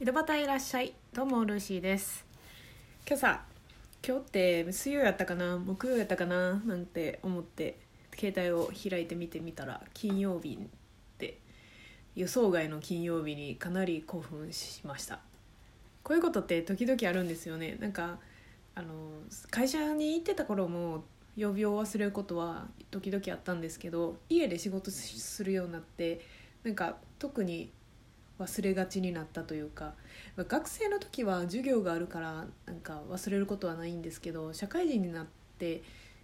井戸端いらっしゃいどうもルーシーです。今朝今日って水曜やったかな木曜やったかななんて思って携帯を開いて見てみたら金曜日って予想外の金曜日にかなり興奮しました。こういうことって時々あるんですよね。なんかあの会社に行ってた頃も曜日を忘れることは時々あったんですけど家で仕事するようになってなんか特に忘れがちになったというか学生の時は授業があるからなんか忘れることはないんですけど社会人になって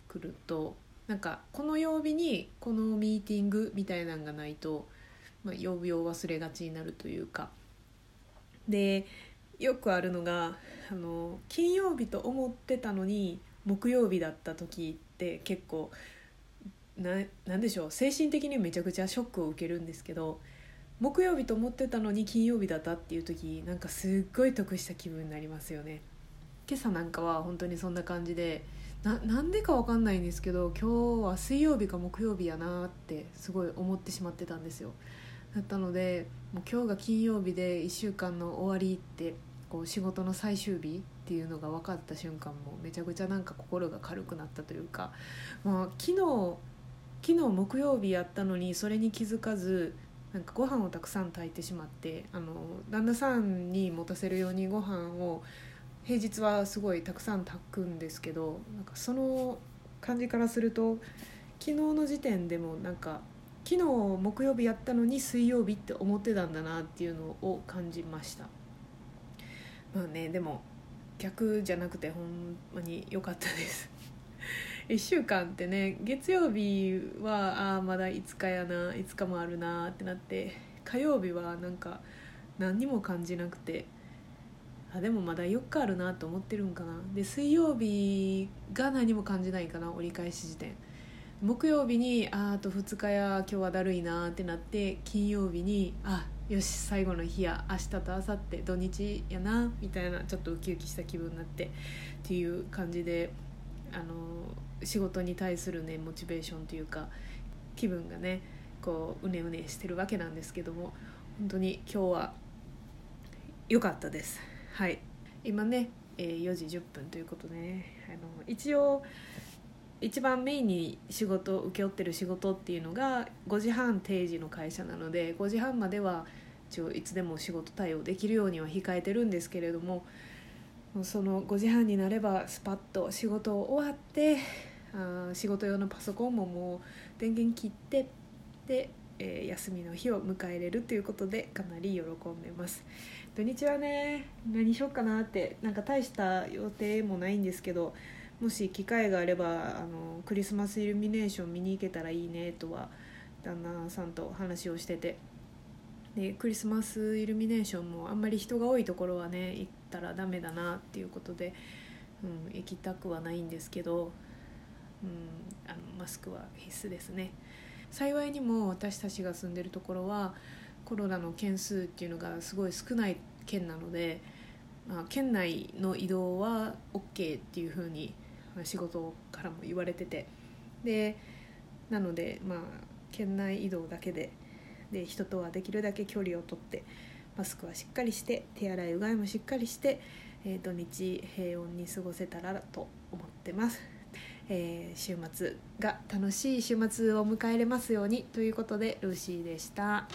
くるとなんかこの曜日にこのミーティングみたいなのがないと、まあ、曜日を忘れがちになるというか。でよくあるのがあの金曜日と思ってたのに木曜日だった時って結構ななんでしょう精神的にめちゃくちゃショックを受けるんですけど木曜日と思ってたのに金曜日だったっていう時なんかすっごい得した気分になりますよね。今朝なんかは本当にそんな感じでななんでかわかんないんですけど今日は水曜日か木曜日やなってすごい思ってしまってたんですよ。だったのでもう今日が金曜日で1週間の終わりってこう仕事の最終日っていうのが分かった瞬間もめちゃくちゃなんか心が軽くなったというか、まあ、昨日昨日木曜日やったのにそれに気づかずなんかご飯をたくさん炊いてしまってあの旦那さんに持たせるようにご飯を平日はすごいたくさん炊くんですけどなんかその感じからすると昨日の時点でもなんか昨日木曜日やったのに水曜日って思ってたんだなっていうのを感じました。まあねでも逆じゃなくてほんまに良かったです1週間ってね月曜日はああまだ5日やな5日もあるなってなって火曜日はなんか何にも感じなくてあでもまだ4日あるなと思ってるんかな。で水曜日が何も感じないかな折り返し時点。木曜日にああと2日や今日はだるいなってなって金曜日にあよし最後の日や明日と明後日土日やなみたいなちょっとウキウキした気分になってっていう感じであの仕事に対するねモチベーションというか気分がねこううねうねしてるわけなんですけども本当に今日は良かったです。はい。今ね、え、4時10分ということでねあの一応一番メインに仕事請け負ってる仕事っていうのが5時半定時の会社なので5時半までは一応いつでも仕事対応できるようには控えてるんですけれどもその5時半になればスパッと仕事を終わってあ仕事用のパソコンももう電源切ってで、えー、休みの日を迎えれるということでかなり喜んでます。土日はね何しようかなってなんか大した予定もないんですけどもし機会があればあのクリスマスイルミネーション見に行けたらいいねとは旦那さんと話をしてて。でクリスマスイルミネーションもあんまり人が多いところはね行ったらダメだなっていうことで、うん、行きたくはないんですけど、うん、あのマスクは必須ですね。幸いにも私たちが住んでるところはコロナの件数っていうのがすごい少ない県なので、まあ、県内の移動は OK っていうふうに仕事からも言われてて。でなのでまあ県内移動だけでで人とはできるだけ距離をとってマスクはしっかりして手洗いうがいもしっかりして、えー、土日平穏に過ごせたらと思ってます、えー、週末が楽しい週末を迎えれますようにということでルーシーでした。